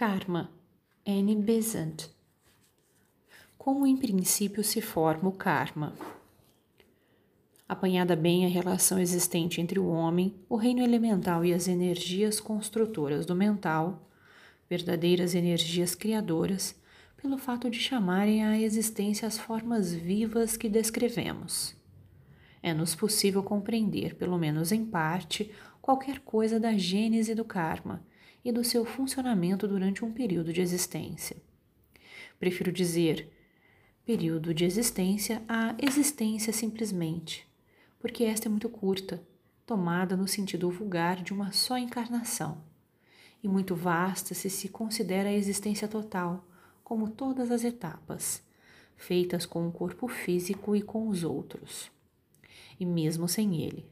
Karma, Anne Besant. Como em princípio se forma o karma? Apanhada bem a relação existente entre o homem, o reino elemental e as energias construtoras do mental, verdadeiras energias criadoras, pelo fato de chamarem à existência as formas vivas que descrevemos. É-nos possível compreender, pelo menos em parte, qualquer coisa da gênese do karma e do seu funcionamento durante um período de existência. Prefiro dizer período de existência a existência simplesmente, porque esta é muito curta, tomada no sentido vulgar de uma só encarnação, e muito vasta se se considera a existência total, como todas as etapas, feitas com o corpo físico e com os outros, e mesmo sem ele.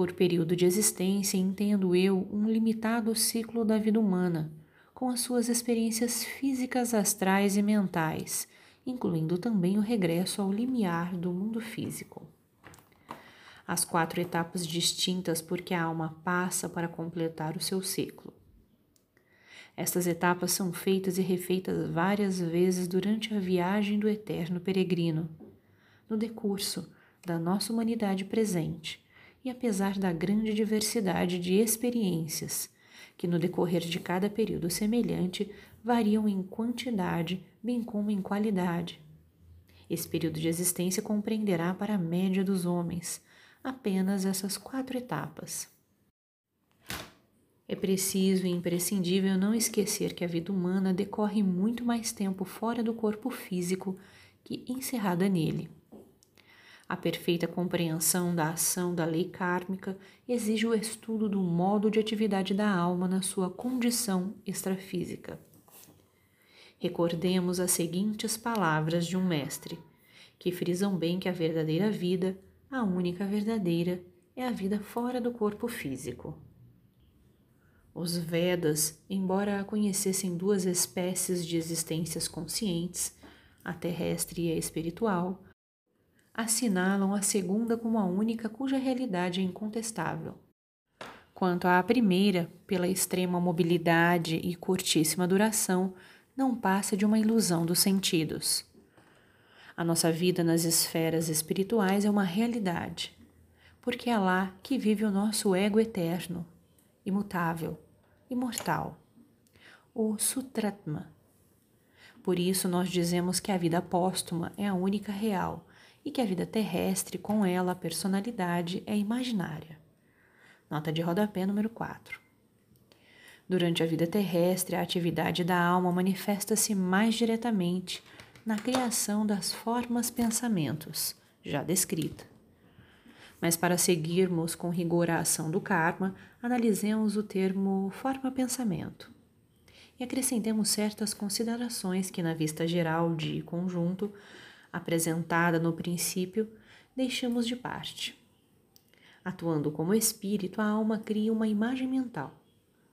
Por período de existência, entendo eu um limitado ciclo da vida humana, com as suas experiências físicas, astrais e mentais, incluindo também o regresso ao limiar do mundo físico. As quatro etapas distintas por que a alma passa para completar o seu ciclo. Estas etapas são feitas e refeitas várias vezes durante a viagem do eterno peregrino, no decurso da nossa humanidade presente e apesar da grande diversidade de experiências, que no decorrer de cada período semelhante variam em quantidade, bem como em qualidade. Esse período de existência compreenderá para a média dos homens apenas essas quatro etapas. É preciso e imprescindível não esquecer que a vida humana decorre muito mais tempo fora do corpo físico que encerrada nele. A perfeita compreensão da ação da lei kármica exige o estudo do modo de atividade da alma na sua condição extrafísica. Recordemos as seguintes palavras de um mestre, que frisam bem que a verdadeira vida, a única verdadeira, é a vida fora do corpo físico. Os Vedas, embora conhecessem duas espécies de existências conscientes, a terrestre e a espiritual, assinalam a segunda como a única cuja realidade é incontestável. Quanto à primeira, pela extrema mobilidade e curtíssima duração, não passa de uma ilusão dos sentidos. A nossa vida nas esferas espirituais é uma realidade, porque é lá que vive o nosso ego eterno, imutável, imortal, o Sutratma. Por isso nós dizemos que a vida póstuma é a única real e que a vida terrestre, com ela a personalidade, é imaginária. Nota de rodapé número 4. Durante a vida terrestre, a atividade da alma manifesta-se mais diretamente na criação das formas pensamentos, já descrita. Mas para seguirmos com rigor a ação do karma, analisemos o termo forma-pensamento e acrescentemos certas considerações que, na vista geral de conjunto, apresentada no princípio, deixamos de parte. Atuando como espírito, a alma cria uma imagem mental,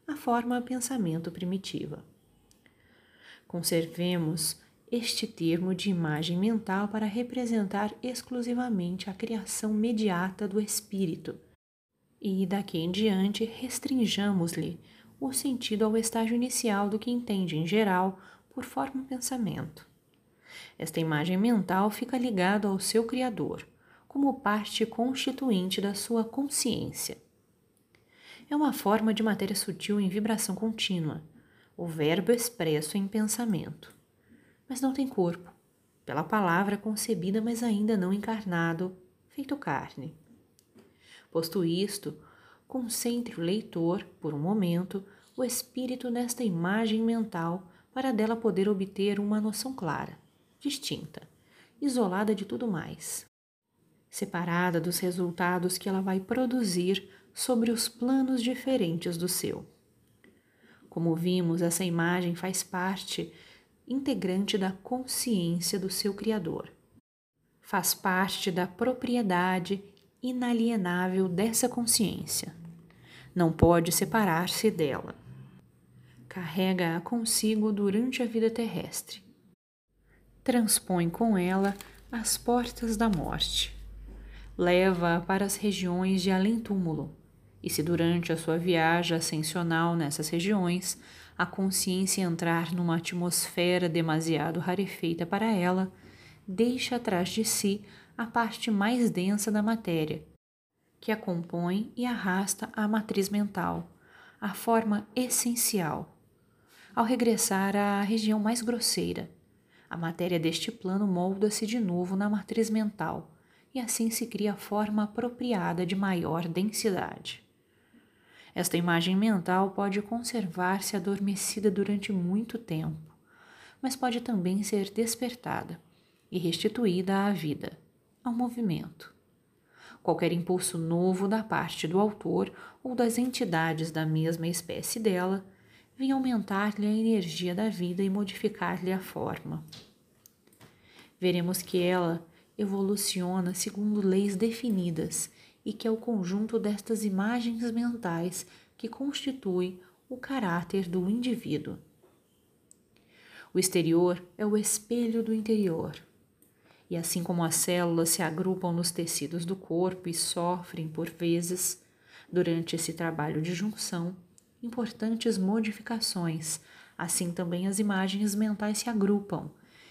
a forma pensamento primitiva. Conservemos este termo de imagem mental para representar exclusivamente a criação mediata do espírito, e daqui em diante restringamos-lhe o sentido ao estágio inicial do que entende em geral por forma pensamento esta imagem mental fica ligada ao seu Criador, como parte constituinte da sua consciência. É uma forma de matéria sutil em vibração contínua, o verbo expresso em pensamento. Mas não tem corpo, pela palavra concebida, mas ainda não encarnado, feito carne. Posto isto, concentre o leitor, por um momento, o espírito nesta imagem mental para dela poder obter uma noção clara distinta, isolada de tudo mais, separada dos resultados que ela vai produzir sobre os planos diferentes do seu. Como vimos, essa imagem faz parte integrante da consciência do seu Criador. Faz parte da propriedade inalienável dessa consciência. Não pode separar-se dela. Carrega-a consigo durante a vida terrestre transpõe com ela as portas da morte. Leva-a para as regiões de além-túmulo E se durante a sua viagem ascensional nessas regiões a consciência entrar numa atmosfera demasiado rarefeita para ela, deixa atrás de si a parte mais densa da matéria, que a compõe e arrasta à matriz mental, a forma essencial. Ao regressar à região mais grosseira, a matéria deste plano molda-se de novo na matriz mental e assim se cria a forma apropriada de maior densidade. Esta imagem mental pode conservar-se adormecida durante muito tempo, mas pode também ser despertada e restituída à vida, ao movimento. Qualquer impulso novo da parte do autor ou das entidades da mesma espécie dela vem aumentar-lhe a energia da vida e modificar-lhe a forma. Veremos que ela evoluciona segundo leis definidas e que é o conjunto destas imagens mentais que constitui o caráter do indivíduo. O exterior é o espelho do interior. E assim como as células se agrupam nos tecidos do corpo e sofrem, por vezes, durante esse trabalho de junção, importantes modificações, assim também as imagens mentais se agrupam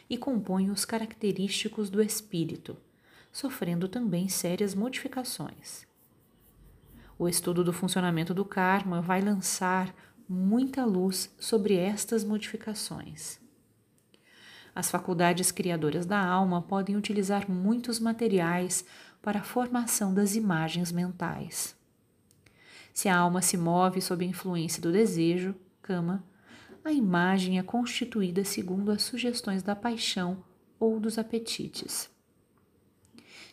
e compõem os característicos do espírito sofrendo também sérias modificações. O estudo do funcionamento do karma vai lançar muita luz sobre estas modificações. As faculdades criadoras da alma podem utilizar muitos materiais para a formação das imagens mentais. Se a alma se move sob a influência do desejo, cama, a imagem é constituída segundo as sugestões da paixão ou dos apetites.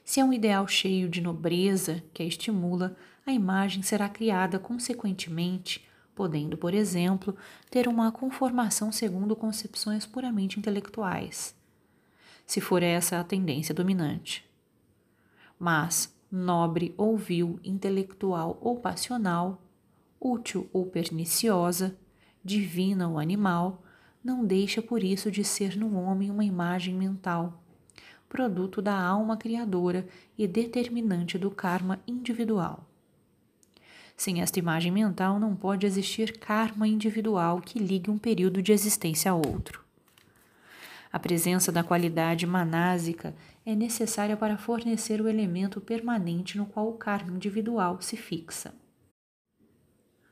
Se é um ideal cheio de nobreza que a estimula, a imagem será criada consequentemente, podendo, por exemplo, ter uma conformação segundo concepções puramente intelectuais, se for essa a tendência dominante. Mas, nobre ou vil, intelectual ou passional, útil ou perniciosa, divina ou animal, não deixa por isso de ser no homem uma imagem mental produto da alma criadora e determinante do karma individual. Sem esta imagem mental, não pode existir karma individual que ligue um período de existência a outro. A presença da qualidade manásica é necessária para fornecer o elemento permanente no qual o karma individual se fixa.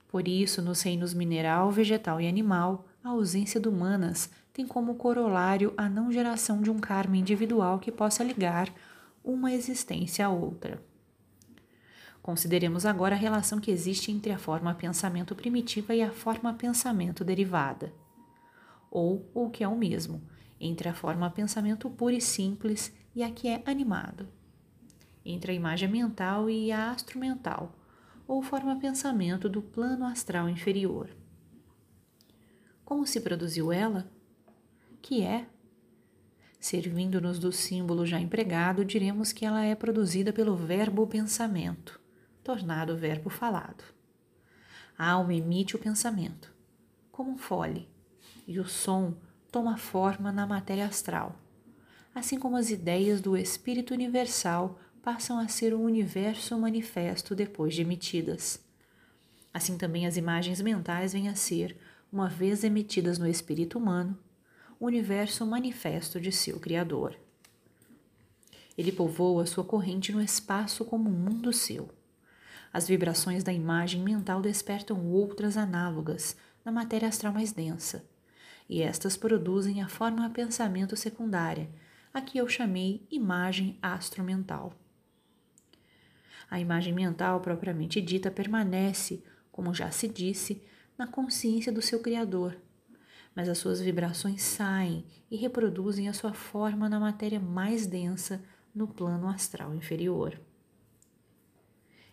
Por isso, nos reinos mineral, vegetal e animal, a ausência do manas tem como corolário a não geração de um karma individual que possa ligar uma existência a outra. Consideremos agora a relação que existe entre a forma pensamento primitiva e a forma pensamento derivada, ou o que é o mesmo, entre a forma pensamento pura e simples e a que é animado, entre a imagem mental e a astro mental, ou forma pensamento do plano astral inferior. Como se produziu ela? Que é? Servindo-nos do símbolo já empregado, diremos que ela é produzida pelo verbo pensamento, tornado verbo falado. A alma emite o pensamento, como um fole, e o som toma forma na matéria astral, assim como as ideias do Espírito Universal passam a ser o universo manifesto depois de emitidas. Assim também as imagens mentais vêm a ser uma vez emitidas no espírito humano, o universo manifesto de seu Criador. Ele povoa sua corrente no espaço como um mundo seu. As vibrações da imagem mental despertam outras análogas na matéria astral mais densa, e estas produzem a forma pensamento secundária, a que eu chamei imagem astromental. A imagem mental propriamente dita permanece, como já se disse, na consciência do seu Criador, mas as suas vibrações saem e reproduzem a sua forma na matéria mais densa no plano astral inferior.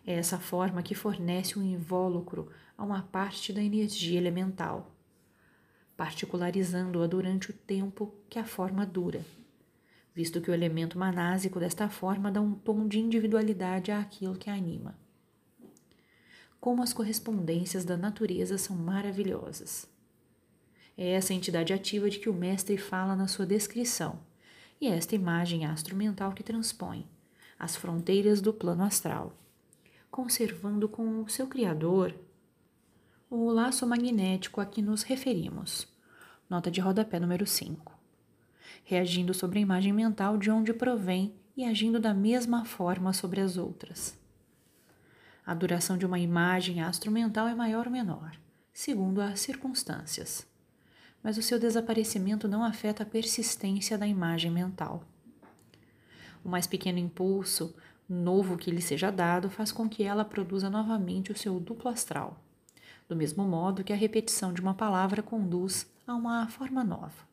É essa forma que fornece um invólucro a uma parte da energia elemental, particularizando-a durante o tempo que a forma dura, visto que o elemento manásico desta forma dá um tom de individualidade àquilo que a anima como as correspondências da natureza são maravilhosas. É essa entidade ativa de que o mestre fala na sua descrição, e é esta imagem astromental que transpõe as fronteiras do plano astral, conservando com o seu Criador o laço magnético a que nos referimos. Nota de rodapé número 5. Reagindo sobre a imagem mental de onde provém e agindo da mesma forma sobre as outras. A duração de uma imagem astromental é maior ou menor, segundo as circunstâncias, mas o seu desaparecimento não afeta a persistência da imagem mental. O mais pequeno impulso novo que lhe seja dado faz com que ela produza novamente o seu duplo astral do mesmo modo que a repetição de uma palavra conduz a uma forma nova.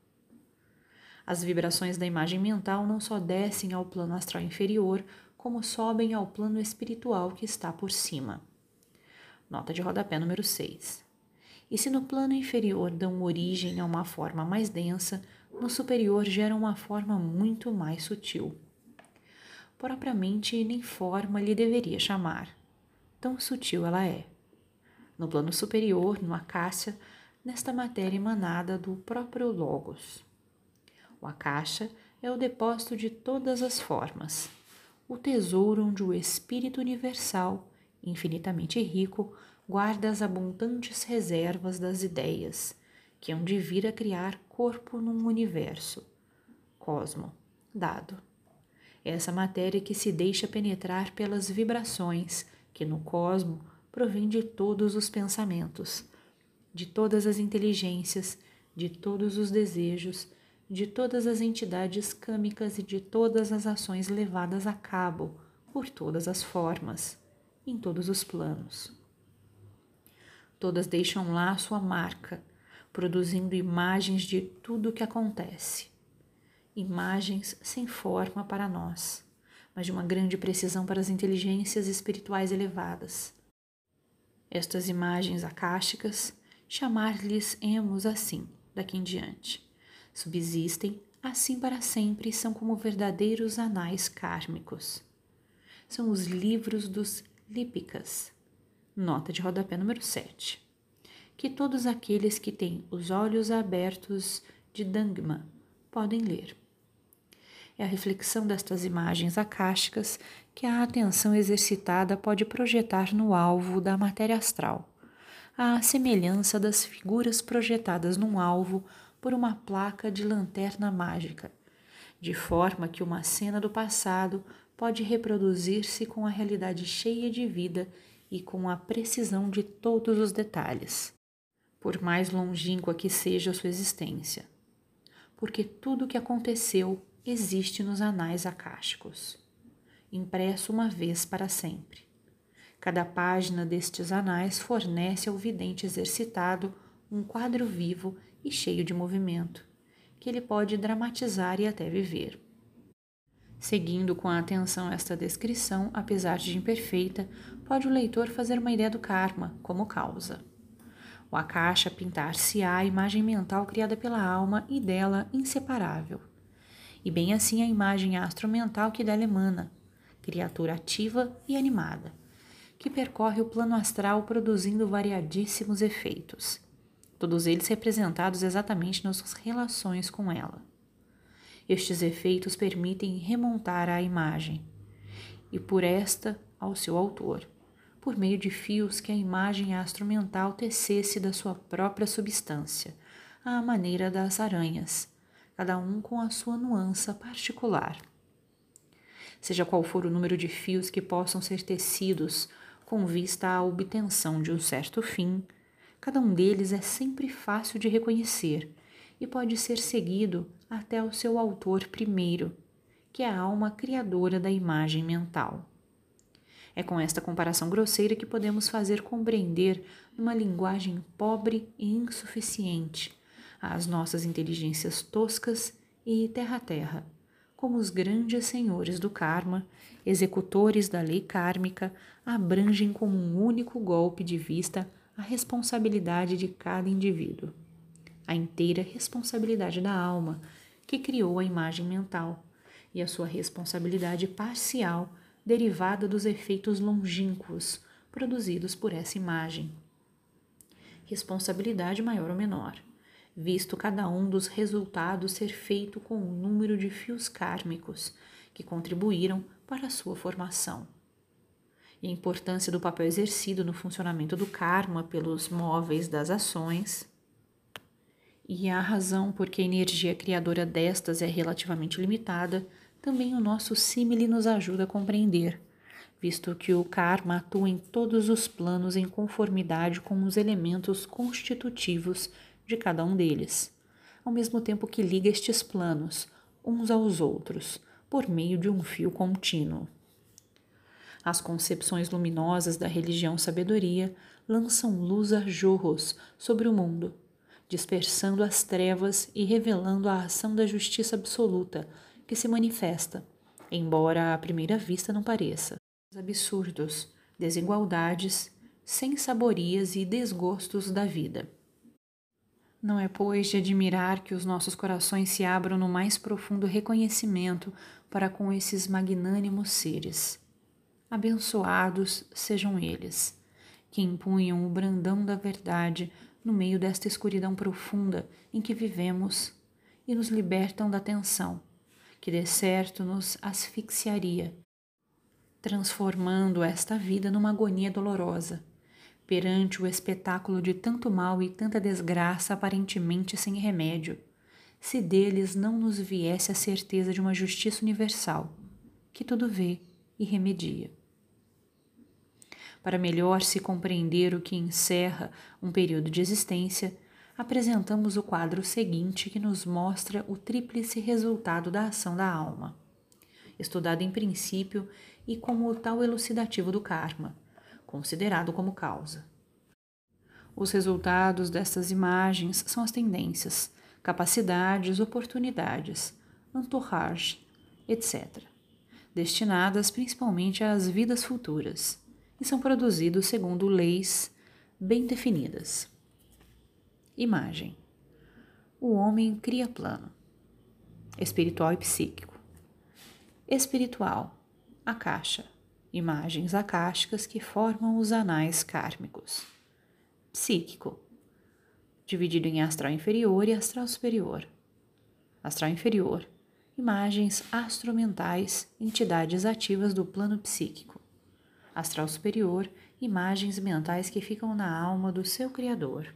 As vibrações da imagem mental não só descem ao plano astral inferior, como sobem ao plano espiritual que está por cima. Nota de rodapé número 6. E se no plano inferior dão origem a uma forma mais densa, no superior geram uma forma muito mais sutil. Propriamente nem forma lhe deveria chamar. Tão sutil ela é no plano superior, no Akasha, nesta matéria emanada do próprio Logos. O Akasha é o depósito de todas as formas, o tesouro onde o Espírito Universal, infinitamente rico, guarda as abundantes reservas das ideias, que hão de vir a criar corpo num universo, cosmo, dado. É essa matéria que se deixa penetrar pelas vibrações que no cosmo provém de todos os pensamentos, de todas as inteligências, de todos os desejos, de todas as entidades câmicas e de todas as ações levadas a cabo por todas as formas, em todos os planos. Todas deixam lá sua marca, produzindo imagens de tudo o que acontece. Imagens sem forma para nós, mas de uma grande precisão para as inteligências espirituais elevadas estas imagens acásticas, chamar-lhes-emos assim, daqui em diante. Subsistem assim para sempre e são como verdadeiros anais kármicos. São os livros dos Lípicas, nota de rodapé número 7, que todos aqueles que têm os olhos abertos de Dangma podem ler. É a reflexão destas imagens acásticas que a atenção exercitada pode projetar no alvo da matéria astral, à semelhança das figuras projetadas num alvo por uma placa de lanterna mágica, de forma que uma cena do passado pode reproduzir-se com a realidade cheia de vida e com a precisão de todos os detalhes, por mais longínqua que seja a sua existência, porque tudo o que aconteceu existe nos anais acásticos impresso uma vez para sempre. Cada página destes anais fornece ao vidente exercitado um quadro vivo e cheio de movimento, que ele pode dramatizar e até viver. Seguindo com atenção esta descrição, apesar de imperfeita, pode o leitor fazer uma ideia do karma como causa. O Akasha pintar-se-á a imagem mental criada pela alma e dela inseparável. E bem assim a imagem astromental que dela emana, criatura ativa e animada, que percorre o plano astral produzindo variadíssimos efeitos, todos eles representados exatamente nas suas relações com ela. Estes efeitos permitem remontar à imagem, e por esta ao seu autor, por meio de fios que a imagem astromental tecesse da sua própria substância, à maneira das aranhas, cada um com a sua nuança particular seja qual for o número de fios que possam ser tecidos com vista à obtenção de um certo fim, cada um deles é sempre fácil de reconhecer e pode ser seguido até o seu autor primeiro, que é a alma criadora da imagem mental. É com esta comparação grosseira que podemos fazer compreender, numa linguagem pobre e insuficiente, as nossas inteligências toscas e terra-terra como os grandes senhores do karma, executores da lei kármica, abrangem como um único golpe de vista a responsabilidade de cada indivíduo, a inteira responsabilidade da alma que criou a imagem mental e a sua responsabilidade parcial derivada dos efeitos longínquos produzidos por essa imagem. Responsabilidade maior ou menor visto cada um dos resultados ser feito com o número de fios kármicos que contribuíram para a sua formação. e a importância do papel exercido no funcionamento do karma pelos móveis das ações, e a razão por que a energia criadora destas é relativamente limitada, também o nosso símile nos ajuda a compreender, visto que o karma atua em todos os planos em conformidade com os elementos constitutivos de cada um deles, ao mesmo tempo que liga estes planos uns aos outros por meio de um fio contínuo. As concepções luminosas da religião sabedoria lançam luz a jorros sobre o mundo, dispersando as trevas e revelando a ação da justiça absoluta que se manifesta, embora à primeira vista não pareça. Absurdos, desigualdades, sensaborias e desgostos da vida. Não é, pois, de admirar que os nossos corações se abram no mais profundo reconhecimento para com esses magnânimos seres. Abençoados sejam eles, que empunham o brandão da verdade no meio desta escuridão profunda em que vivemos e nos libertam da tensão, que de certo nos asfixiaria, transformando esta vida numa agonia dolorosa, perante o espetáculo de tanto mal e tanta desgraça aparentemente sem remédio, se deles não nos viesse a certeza de uma justiça universal, que tudo vê e remedia. Para melhor se compreender o que encerra um período de existência, apresentamos o quadro seguinte que nos mostra o tríplice resultado da ação da alma, estudado em princípio e como o tal elucidativo do karma, considerado como causa. Os resultados destas imagens são as tendências, capacidades, oportunidades, entourage, etc destinadas principalmente às vidas futuras, e são produzidos segundo leis bem definidas. Imagem: o homem cria plano, espiritual e psíquico. Espiritual: a caixa, imagens acásticas que formam os anais kármicos. Psíquico: dividido em astral inferior e astral superior. Astral inferior: imagens astromentais, entidades ativas do plano psíquico. Astral superior, imagens mentais que ficam na alma do seu Criador.